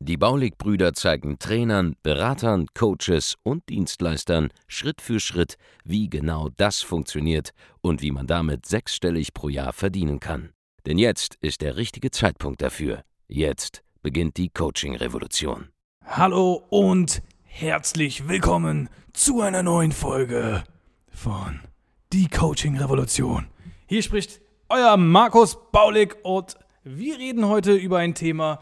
Die Baulig-Brüder zeigen Trainern, Beratern, Coaches und Dienstleistern Schritt für Schritt, wie genau das funktioniert und wie man damit sechsstellig pro Jahr verdienen kann. Denn jetzt ist der richtige Zeitpunkt dafür. Jetzt beginnt die Coaching-Revolution. Hallo und herzlich willkommen zu einer neuen Folge von Die Coaching Revolution. Hier spricht euer Markus Baulig und wir reden heute über ein Thema,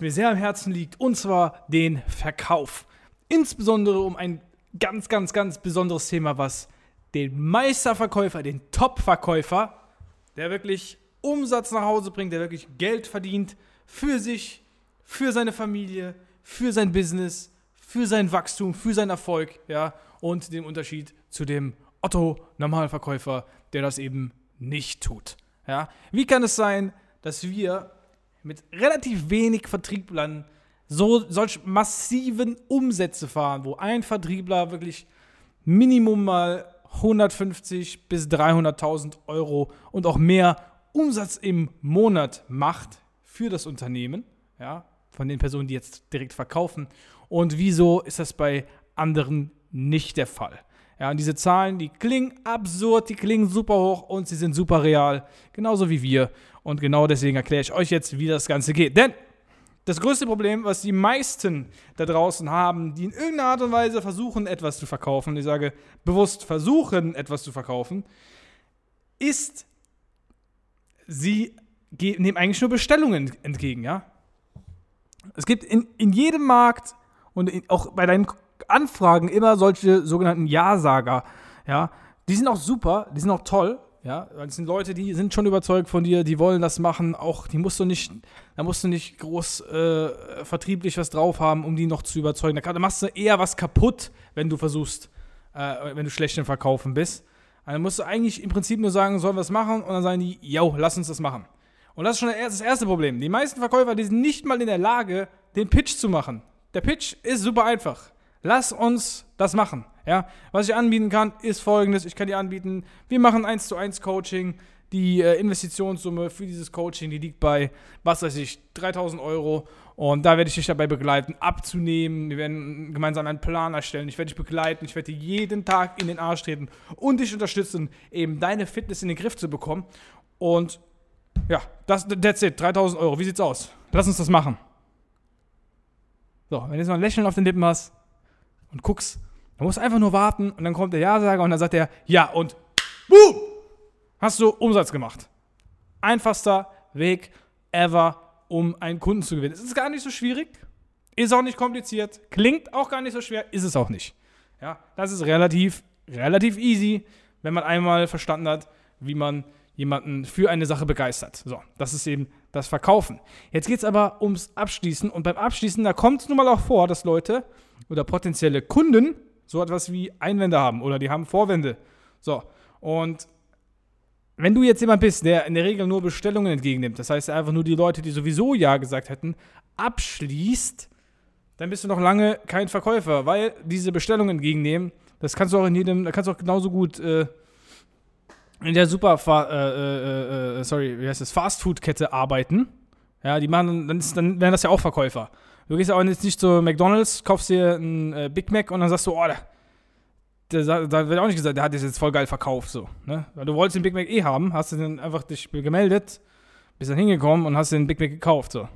mir sehr am Herzen liegt, und zwar den Verkauf. Insbesondere um ein ganz, ganz, ganz besonderes Thema, was den Meisterverkäufer, den Top-Verkäufer, der wirklich Umsatz nach Hause bringt, der wirklich Geld verdient für sich, für seine Familie, für sein Business, für sein Wachstum, für seinen Erfolg, ja, und den Unterschied zu dem Otto-Normalverkäufer, der das eben nicht tut. Ja. Wie kann es sein, dass wir mit relativ wenig Vertrieblern so solch massiven Umsätze fahren, wo ein Vertriebler wirklich Minimum mal 150 bis 300.000 Euro und auch mehr Umsatz im Monat macht für das Unternehmen, ja, von den Personen, die jetzt direkt verkaufen. Und wieso ist das bei anderen nicht der Fall? Ja, und diese Zahlen, die klingen absurd, die klingen super hoch und sie sind super real, genauso wie wir. Und genau deswegen erkläre ich euch jetzt, wie das Ganze geht. Denn das größte Problem, was die meisten da draußen haben, die in irgendeiner Art und Weise versuchen, etwas zu verkaufen, ich sage bewusst versuchen, etwas zu verkaufen, ist, sie nehmen eigentlich nur Bestellungen entgegen, ja. Es gibt in, in jedem Markt und in, auch bei deinen Anfragen immer solche sogenannten Ja-Sager, ja. Die sind auch super, die sind auch toll, ja, das sind Leute, die sind schon überzeugt von dir, die wollen das machen. Auch die musst du nicht, da musst du nicht groß äh, vertrieblich was drauf haben, um die noch zu überzeugen. Da, machst du eher was kaputt, wenn du versuchst, äh, wenn du schlecht im Verkaufen bist. Dann musst du eigentlich im Prinzip nur sagen, sollen wir es machen? Und dann sagen die, yo, lass uns das machen. Und das ist schon das erste Problem. Die meisten Verkäufer, die sind nicht mal in der Lage, den Pitch zu machen. Der Pitch ist super einfach. Lass uns das machen. Ja, was ich anbieten kann, ist folgendes: Ich kann dir anbieten, wir machen 1 zu 1 Coaching. Die äh, Investitionssumme für dieses Coaching, die liegt bei, was weiß ich, 3000 Euro. Und da werde ich dich dabei begleiten, abzunehmen. Wir werden gemeinsam einen Plan erstellen. Ich werde dich begleiten. Ich werde dir jeden Tag in den Arsch treten und dich unterstützen, eben deine Fitness in den Griff zu bekommen. Und ja, das, that's it. 3000 Euro. Wie sieht's aus? Lass uns das machen. So, wenn du jetzt mal ein Lächeln auf den Lippen hast und guckst, man muss einfach nur warten und dann kommt der Ja-Sager und dann sagt er Ja und boom, hast du Umsatz gemacht. Einfachster Weg ever, um einen Kunden zu gewinnen. Es ist gar nicht so schwierig, ist auch nicht kompliziert, klingt auch gar nicht so schwer, ist es auch nicht. Ja, das ist relativ, relativ easy, wenn man einmal verstanden hat, wie man jemanden für eine Sache begeistert. So, das ist eben das Verkaufen. Jetzt geht es aber ums Abschließen und beim Abschließen, da kommt es nun mal auch vor, dass Leute oder potenzielle Kunden so etwas wie Einwände haben oder die haben Vorwände. So, und wenn du jetzt jemand bist, der in der Regel nur Bestellungen entgegennimmt, das heißt einfach nur die Leute, die sowieso Ja gesagt hätten, abschließt, dann bist du noch lange kein Verkäufer, weil diese Bestellungen entgegennehmen, das kannst du auch in jedem, da kannst du auch genauso gut äh, in der super, äh, äh, äh, sorry, wie heißt das, Fastfood-Kette arbeiten. Ja, die machen, dann, ist, dann wären das ja auch Verkäufer. Du gehst aber jetzt nicht zu McDonalds, kaufst dir einen äh, Big Mac und dann sagst du, oh, der, der, da wird auch nicht gesagt, der hat das jetzt voll geil verkauft, so. Ne? Weil du wolltest den Big Mac eh haben, hast du dann einfach dich gemeldet, bist dann hingekommen und hast den Big Mac gekauft, so.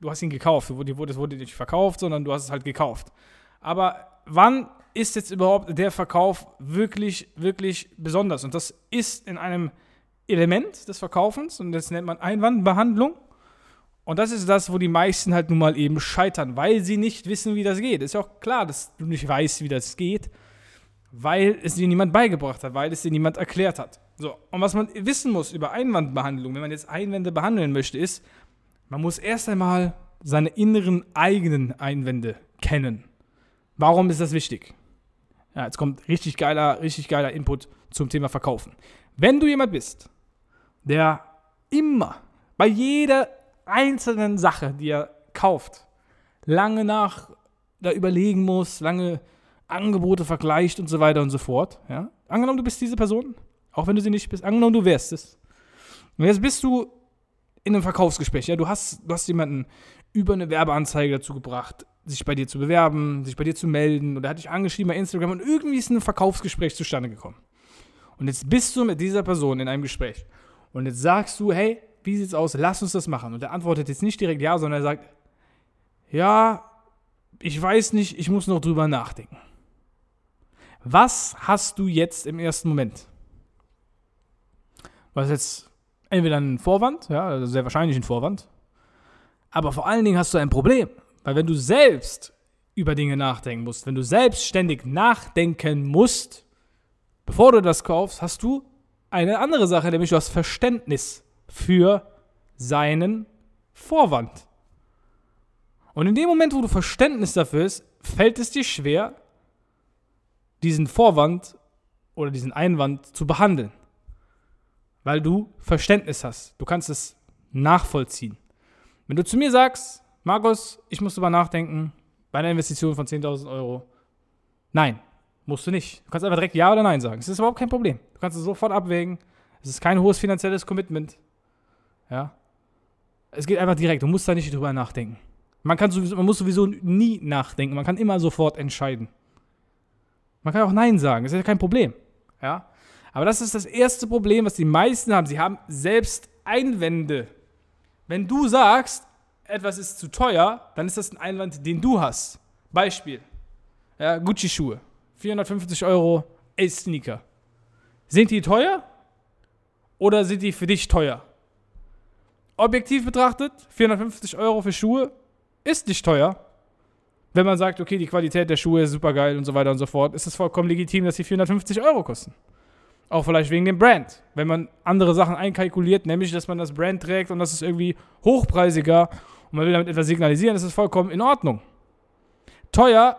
Du hast ihn gekauft, wurde, wurde nicht verkauft, sondern du hast es halt gekauft. Aber wann ist jetzt überhaupt der Verkauf wirklich, wirklich besonders? Und das ist in einem Element des Verkaufens und das nennt man Einwandbehandlung. Und das ist das, wo die meisten halt nun mal eben scheitern, weil sie nicht wissen, wie das geht. Ist ja auch klar, dass du nicht weißt, wie das geht, weil es dir niemand beigebracht hat, weil es dir niemand erklärt hat. So, und was man wissen muss über Einwandbehandlung, wenn man jetzt Einwände behandeln möchte, ist, man muss erst einmal seine inneren eigenen Einwände kennen. Warum ist das wichtig? Ja, jetzt kommt richtig geiler, richtig geiler Input zum Thema Verkaufen. Wenn du jemand bist, der immer bei jeder einzelnen Sache, die er kauft, lange nach da überlegen muss, lange Angebote vergleicht und so weiter und so fort. Ja? Angenommen, du bist diese Person, auch wenn du sie nicht bist, angenommen, du wärst es. Und jetzt bist du in einem Verkaufsgespräch. Ja? Du, hast, du hast jemanden über eine Werbeanzeige dazu gebracht, sich bei dir zu bewerben, sich bei dir zu melden oder hat dich angeschrieben bei Instagram und irgendwie ist ein Verkaufsgespräch zustande gekommen. Und jetzt bist du mit dieser Person in einem Gespräch. Und jetzt sagst du, hey, wie sieht's aus? Lass uns das machen. Und er antwortet jetzt nicht direkt ja, sondern er sagt, ja, ich weiß nicht, ich muss noch drüber nachdenken. Was hast du jetzt im ersten Moment? Was jetzt entweder ein Vorwand, ja, also sehr wahrscheinlich ein Vorwand, aber vor allen Dingen hast du ein Problem, weil wenn du selbst über Dinge nachdenken musst, wenn du selbstständig nachdenken musst, bevor du das kaufst, hast du eine andere Sache, nämlich du hast Verständnis für seinen Vorwand. Und in dem Moment, wo du Verständnis dafür hast, fällt es dir schwer, diesen Vorwand oder diesen Einwand zu behandeln. Weil du Verständnis hast. Du kannst es nachvollziehen. Wenn du zu mir sagst, Markus, ich muss darüber nachdenken, bei einer Investition von 10.000 Euro, nein, musst du nicht. Du kannst einfach direkt Ja oder Nein sagen. Es ist überhaupt kein Problem. Du kannst es sofort abwägen. Es ist kein hohes finanzielles Commitment. Ja. Es geht einfach direkt. Du musst da nicht drüber nachdenken. Man, kann sowieso, man muss sowieso nie nachdenken. Man kann immer sofort entscheiden. Man kann auch Nein sagen. Das ist ja kein Problem. Ja. Aber das ist das erste Problem, was die meisten haben. Sie haben selbst Einwände. Wenn du sagst, etwas ist zu teuer, dann ist das ein Einwand, den du hast. Beispiel. Ja, Gucci-Schuhe. 450 Euro Ace-Sneaker. Sind die teuer? Oder sind die für dich teuer? Objektiv betrachtet, 450 Euro für Schuhe ist nicht teuer. Wenn man sagt, okay, die Qualität der Schuhe ist super geil und so weiter und so fort, ist es vollkommen legitim, dass sie 450 Euro kosten. Auch vielleicht wegen dem Brand. Wenn man andere Sachen einkalkuliert, nämlich, dass man das Brand trägt und das ist irgendwie hochpreisiger und man will damit etwas signalisieren, ist es vollkommen in Ordnung. Teuer,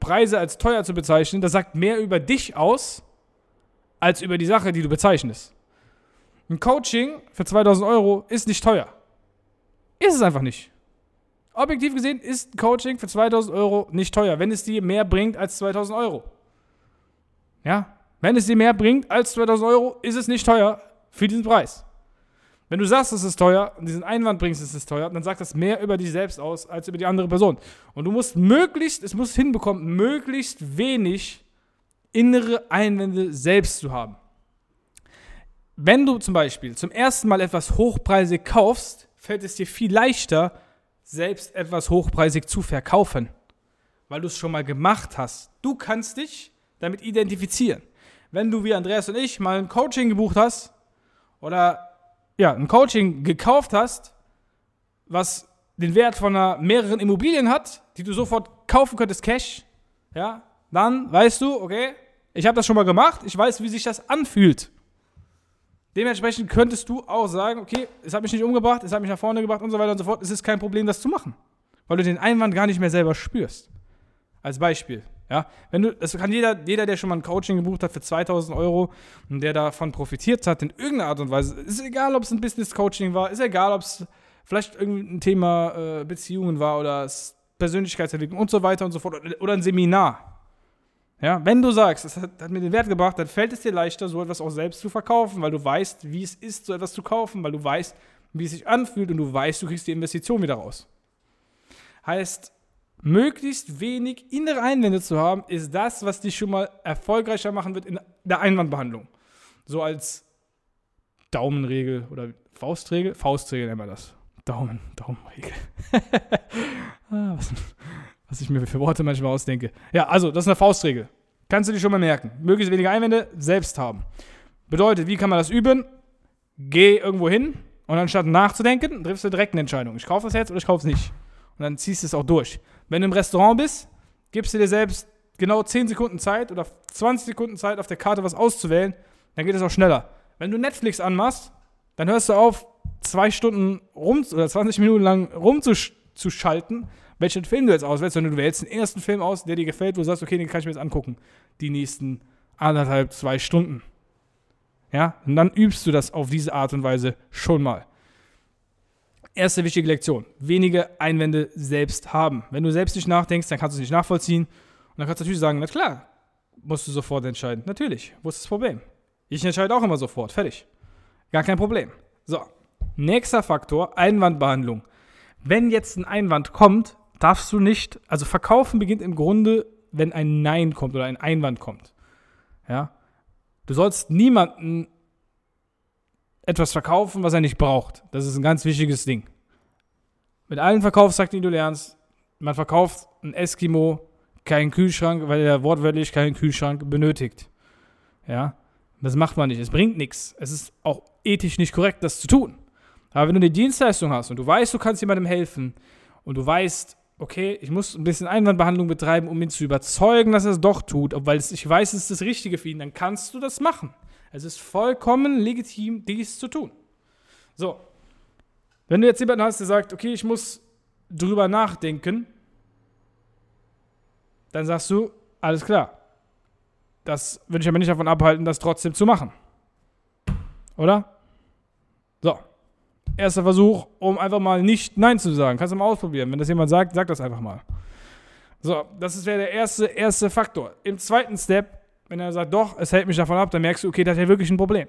Preise als teuer zu bezeichnen, das sagt mehr über dich aus, als über die Sache, die du bezeichnest. Ein Coaching für 2000 Euro ist nicht teuer. Ist es einfach nicht. Objektiv gesehen ist Coaching für 2000 Euro nicht teuer, wenn es dir mehr bringt als 2000 Euro. Ja, wenn es dir mehr bringt als 2000 Euro, ist es nicht teuer für diesen Preis. Wenn du sagst, es ist teuer und diesen Einwand bringst, es ist teuer, dann sagt das mehr über dich selbst aus als über die andere Person. Und du musst möglichst, es muss hinbekommen, möglichst wenig innere Einwände selbst zu haben. Wenn du zum Beispiel zum ersten Mal etwas hochpreisig kaufst, fällt es dir viel leichter, selbst etwas hochpreisig zu verkaufen, weil du es schon mal gemacht hast. Du kannst dich damit identifizieren. Wenn du wie Andreas und ich mal ein Coaching gebucht hast oder ja, ein Coaching gekauft hast, was den Wert von einer mehreren Immobilien hat, die du sofort kaufen könntest, Cash, ja, dann weißt du, okay, ich habe das schon mal gemacht, ich weiß, wie sich das anfühlt. Dementsprechend könntest du auch sagen, okay, es hat mich nicht umgebracht, es hat mich nach vorne gebracht und so weiter und so fort. Es ist kein Problem, das zu machen, weil du den Einwand gar nicht mehr selber spürst. Als Beispiel. Ja, wenn du, das kann jeder, jeder, der schon mal ein Coaching gebucht hat für 2000 Euro und der davon profitiert hat, in irgendeiner Art und Weise, ist egal, ob es ein Business-Coaching war, ist egal, ob es vielleicht irgendein Thema äh, Beziehungen war oder Persönlichkeitsentwicklung und so weiter und so fort oder ein Seminar. Ja, wenn du sagst, es hat, hat, mir den Wert gebracht, dann fällt es dir leichter, so etwas auch selbst zu verkaufen, weil du weißt, wie es ist, so etwas zu kaufen, weil du weißt, wie es sich anfühlt und du weißt, du kriegst die Investition wieder raus. Heißt, möglichst wenig innere Einwände zu haben, ist das, was dich schon mal erfolgreicher machen wird in der Einwandbehandlung. So als Daumenregel oder Faustregel? Faustregel nennen wir das. Daumen, Daumenregel. ah, was, was ich mir für Worte manchmal ausdenke. Ja, also, das ist eine Faustregel. Kannst du dir schon mal merken. Möglichst wenige Einwände selbst haben. Bedeutet, wie kann man das üben? Geh irgendwo hin und anstatt nachzudenken, triffst du direkt eine Entscheidung. Ich kaufe das jetzt oder ich kaufe es nicht. Und dann ziehst du es auch durch. Wenn du im Restaurant bist, gibst du dir selbst genau 10 Sekunden Zeit oder 20 Sekunden Zeit, auf der Karte was auszuwählen, dann geht es auch schneller. Wenn du Netflix anmachst, dann hörst du auf, zwei Stunden rum oder 20 Minuten lang rumzuschalten, welchen Film du jetzt auswählst, sondern du wählst den ersten Film aus, der dir gefällt, wo du sagst, okay, den kann ich mir jetzt angucken, die nächsten anderthalb, zwei Stunden. Ja, und dann übst du das auf diese Art und Weise schon mal. Erste wichtige Lektion: wenige Einwände selbst haben. Wenn du selbst nicht nachdenkst, dann kannst du es nicht nachvollziehen. Und dann kannst du natürlich sagen: Na klar, musst du sofort entscheiden. Natürlich, wo ist das Problem? Ich entscheide auch immer sofort. Fertig. Gar kein Problem. So, nächster Faktor: Einwandbehandlung. Wenn jetzt ein Einwand kommt, darfst du nicht, also verkaufen beginnt im Grunde, wenn ein Nein kommt oder ein Einwand kommt. Ja, du sollst niemanden etwas verkaufen, was er nicht braucht. Das ist ein ganz wichtiges Ding. Mit allen Verkaufstakten, die du lernst, man verkauft ein Eskimo keinen Kühlschrank, weil er wortwörtlich keinen Kühlschrank benötigt. Ja, das macht man nicht. Es bringt nichts. Es ist auch ethisch nicht korrekt, das zu tun. Aber wenn du eine Dienstleistung hast und du weißt, du kannst jemandem helfen und du weißt, okay, ich muss ein bisschen Einwandbehandlung betreiben, um ihn zu überzeugen, dass er es doch tut, weil ich weiß, es ist das Richtige für ihn, dann kannst du das machen. Es ist vollkommen legitim, dies zu tun. So. Wenn du jetzt jemanden hast, der sagt, okay, ich muss drüber nachdenken, dann sagst du, alles klar. Das würde ich aber nicht davon abhalten, das trotzdem zu machen. Oder? Erster Versuch, um einfach mal nicht Nein zu sagen. Kannst du mal ausprobieren. Wenn das jemand sagt, sag das einfach mal. So, das wäre der erste, erste Faktor. Im zweiten Step wenn er sagt, doch, es hält mich davon ab, dann merkst du, okay, das ist ja wirklich ein Problem.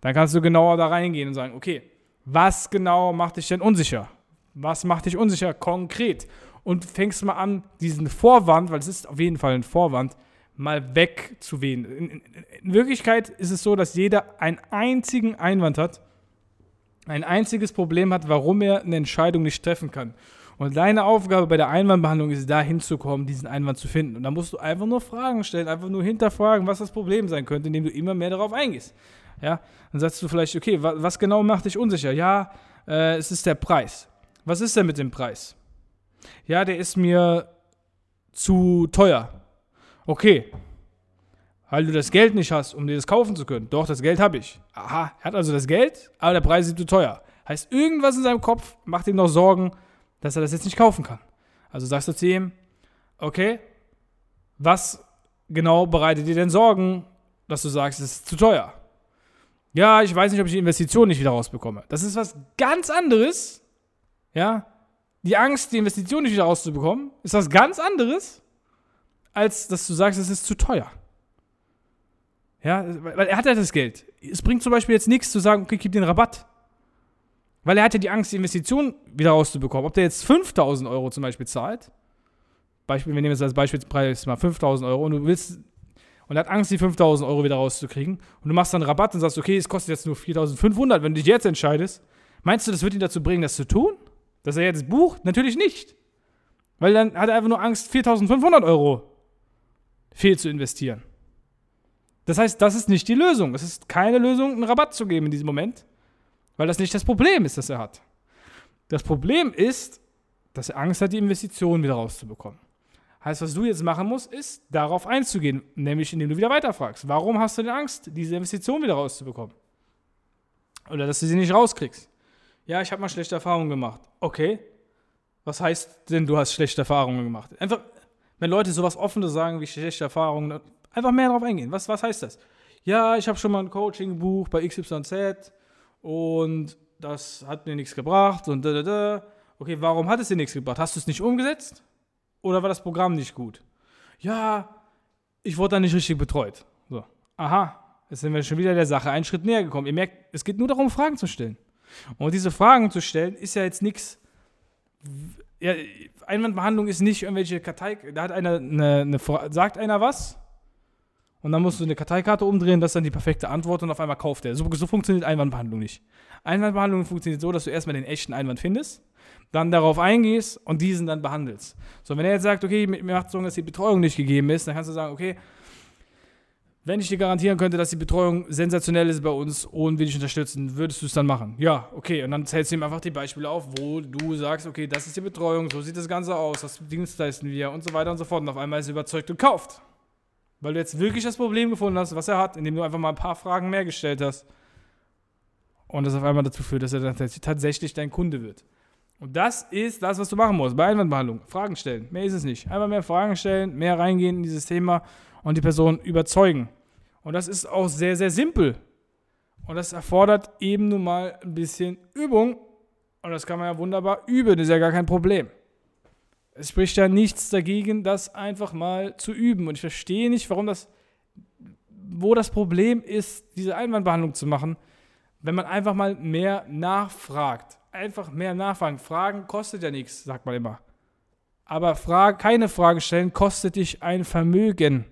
Dann kannst du genauer da reingehen und sagen, okay, was genau macht dich denn unsicher? Was macht dich unsicher konkret? Und fängst mal an, diesen Vorwand, weil es ist auf jeden Fall ein Vorwand, mal wegzuwählen. In, in, in Wirklichkeit ist es so, dass jeder einen einzigen Einwand hat, ein einziges Problem hat, warum er eine Entscheidung nicht treffen kann. Und deine Aufgabe bei der Einwandbehandlung ist, da hinzukommen, diesen Einwand zu finden. Und da musst du einfach nur Fragen stellen, einfach nur hinterfragen, was das Problem sein könnte, indem du immer mehr darauf eingehst. Ja, dann sagst du vielleicht, okay, was, was genau macht dich unsicher? Ja, äh, es ist der Preis. Was ist denn mit dem Preis? Ja, der ist mir zu teuer. Okay, weil du das Geld nicht hast, um dir das kaufen zu können. Doch, das Geld habe ich. Aha, er hat also das Geld, aber der Preis ist zu teuer. Heißt, irgendwas in seinem Kopf macht ihm noch Sorgen, dass er das jetzt nicht kaufen kann. Also sagst du zu ihm, okay, was genau bereitet dir denn Sorgen, dass du sagst, es ist zu teuer? Ja, ich weiß nicht, ob ich die Investition nicht wieder rausbekomme. Das ist was ganz anderes. Ja, die Angst, die Investition nicht wieder rauszubekommen, ist was ganz anderes, als dass du sagst, es ist zu teuer. Ja, weil er hat ja das Geld. Es bringt zum Beispiel jetzt nichts zu sagen, okay, gib den Rabatt. Weil er hat ja die Angst, die Investition wieder rauszubekommen. Ob der jetzt 5000 Euro zum Beispiel zahlt, Beispiel, wir nehmen jetzt als Beispielspreis mal 5000 Euro und du willst, und er hat Angst, die 5000 Euro wieder rauszukriegen und du machst dann Rabatt und sagst, okay, es kostet jetzt nur 4500, wenn du dich jetzt entscheidest, meinst du, das wird ihn dazu bringen, das zu tun? Dass er jetzt bucht? Natürlich nicht. Weil dann hat er einfach nur Angst, 4500 Euro fehl zu investieren. Das heißt, das ist nicht die Lösung. Es ist keine Lösung, einen Rabatt zu geben in diesem Moment. Weil das nicht das Problem ist, das er hat. Das Problem ist, dass er Angst hat, die Investition wieder rauszubekommen. Heißt, was du jetzt machen musst, ist, darauf einzugehen, nämlich indem du wieder weiterfragst. Warum hast du denn Angst, diese Investition wieder rauszubekommen? Oder dass du sie nicht rauskriegst? Ja, ich habe mal schlechte Erfahrungen gemacht. Okay. Was heißt denn, du hast schlechte Erfahrungen gemacht? Einfach, wenn Leute sowas Offenes sagen wie schlechte Erfahrungen, einfach mehr darauf eingehen. Was, was heißt das? Ja, ich habe schon mal ein Coaching gebucht bei XYZ und das hat mir nichts gebracht und da, da, da. Okay, warum hat es dir nichts gebracht? Hast du es nicht umgesetzt? Oder war das Programm nicht gut? Ja, ich wurde da nicht richtig betreut. So, aha, jetzt sind wir schon wieder der Sache einen Schritt näher gekommen. Ihr merkt, es geht nur darum, Fragen zu stellen. Und diese Fragen zu stellen, ist ja jetzt nichts. Ja, Einwandbehandlung ist nicht irgendwelche Kartei. Da hat einer eine, eine, sagt einer was und dann musst du eine Karteikarte umdrehen, das ist dann die perfekte Antwort und auf einmal kauft er. So, so funktioniert Einwandbehandlung nicht. Einwandbehandlung funktioniert so, dass du erstmal den echten Einwand findest, dann darauf eingehst und diesen dann behandelst. So, wenn er jetzt sagt, okay, mir macht Sorgen, dass die Betreuung nicht gegeben ist, dann kannst du sagen, okay, wenn ich dir garantieren könnte, dass die Betreuung sensationell ist bei uns und wir dich unterstützen, würdest du es dann machen? Ja, okay. Und dann zählst du ihm einfach die Beispiele auf, wo du sagst, okay, das ist die Betreuung, so sieht das Ganze aus, das Dienstleisten wir und so weiter und so fort. Und auf einmal ist er überzeugt und kauft. Weil du jetzt wirklich das Problem gefunden hast, was er hat, indem du einfach mal ein paar Fragen mehr gestellt hast. Und das auf einmal dazu führt, dass er dann tatsächlich dein Kunde wird. Und das ist das, was du machen musst bei Einwandbehandlung. Fragen stellen. Mehr ist es nicht. Einfach mehr Fragen stellen, mehr reingehen in dieses Thema und die Person überzeugen. Und das ist auch sehr, sehr simpel. Und das erfordert eben nun mal ein bisschen Übung. Und das kann man ja wunderbar üben, das ist ja gar kein Problem. Es spricht ja nichts dagegen, das einfach mal zu üben. Und ich verstehe nicht, warum das, wo das Problem ist, diese Einwandbehandlung zu machen, wenn man einfach mal mehr nachfragt. Einfach mehr nachfragen. Fragen kostet ja nichts, sagt man immer. Aber Frage, keine Frage stellen kostet dich ein Vermögen.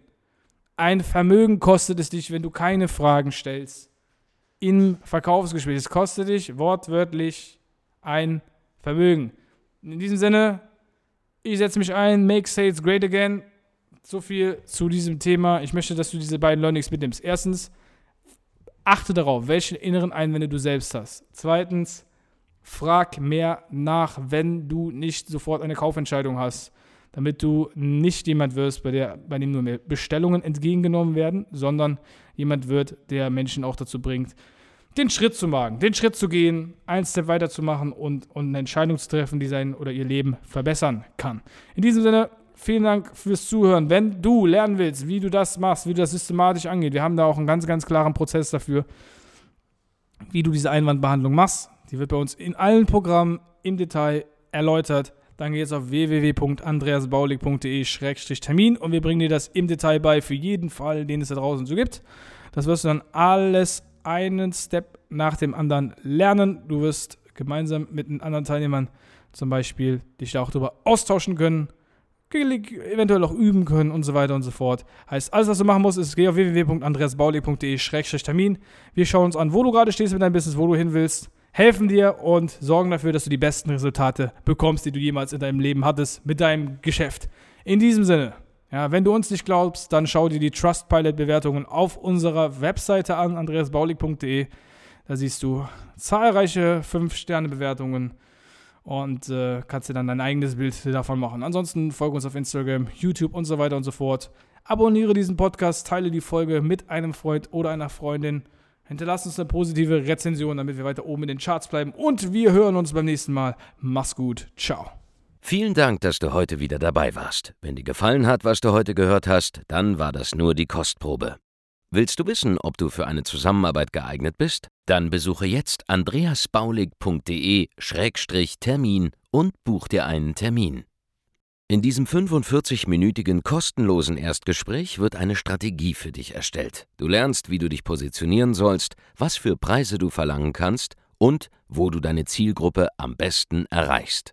Ein Vermögen kostet es dich, wenn du keine Fragen stellst. Im Verkaufsgespräch. Es kostet dich wortwörtlich ein Vermögen. In diesem Sinne, ich setze mich ein, make sales great again. So viel zu diesem Thema. Ich möchte, dass du diese beiden Learnings mitnimmst. Erstens, achte darauf, welche inneren Einwände du selbst hast. Zweitens, frag mehr nach, wenn du nicht sofort eine Kaufentscheidung hast, damit du nicht jemand wirst, bei, der, bei dem nur mehr Bestellungen entgegengenommen werden, sondern jemand wird, der Menschen auch dazu bringt, den Schritt zu wagen, den Schritt zu gehen, einen Step weiterzumachen und, und eine Entscheidung zu treffen, die sein oder ihr Leben verbessern kann. In diesem Sinne, vielen Dank fürs Zuhören. Wenn du lernen willst, wie du das machst, wie du das systematisch angehst, wir haben da auch einen ganz, ganz klaren Prozess dafür, wie du diese Einwandbehandlung machst. Die wird bei uns in allen Programmen im Detail erläutert. Dann geh jetzt auf www.andreasbaulig.de-termin und wir bringen dir das im Detail bei für jeden Fall, den es da draußen so gibt. Das wirst du dann alles einen Step nach dem anderen lernen. Du wirst gemeinsam mit den anderen Teilnehmern zum Beispiel dich auch darüber austauschen können, eventuell auch üben können und so weiter und so fort. Heißt, alles, was du machen musst, ist, geh auf www.andreasbaulig.de-termin. Wir schauen uns an, wo du gerade stehst mit deinem Business, wo du hin willst, helfen dir und sorgen dafür, dass du die besten Resultate bekommst, die du jemals in deinem Leben hattest mit deinem Geschäft. In diesem Sinne, ja, wenn du uns nicht glaubst, dann schau dir die Trustpilot-Bewertungen auf unserer Webseite an, andreasbaulig.de. Da siehst du zahlreiche 5-Sterne-Bewertungen und äh, kannst dir dann dein eigenes Bild davon machen. Ansonsten folge uns auf Instagram, YouTube und so weiter und so fort. Abonniere diesen Podcast, teile die Folge mit einem Freund oder einer Freundin. Hinterlass uns eine positive Rezension, damit wir weiter oben in den Charts bleiben. Und wir hören uns beim nächsten Mal. Mach's gut. Ciao. Vielen Dank, dass du heute wieder dabei warst. Wenn dir gefallen hat, was du heute gehört hast, dann war das nur die Kostprobe. Willst du wissen, ob du für eine Zusammenarbeit geeignet bist? Dann besuche jetzt andreasbaulig.de-termin und buch dir einen Termin. In diesem 45-minütigen kostenlosen Erstgespräch wird eine Strategie für dich erstellt. Du lernst, wie du dich positionieren sollst, was für Preise du verlangen kannst und wo du deine Zielgruppe am besten erreichst.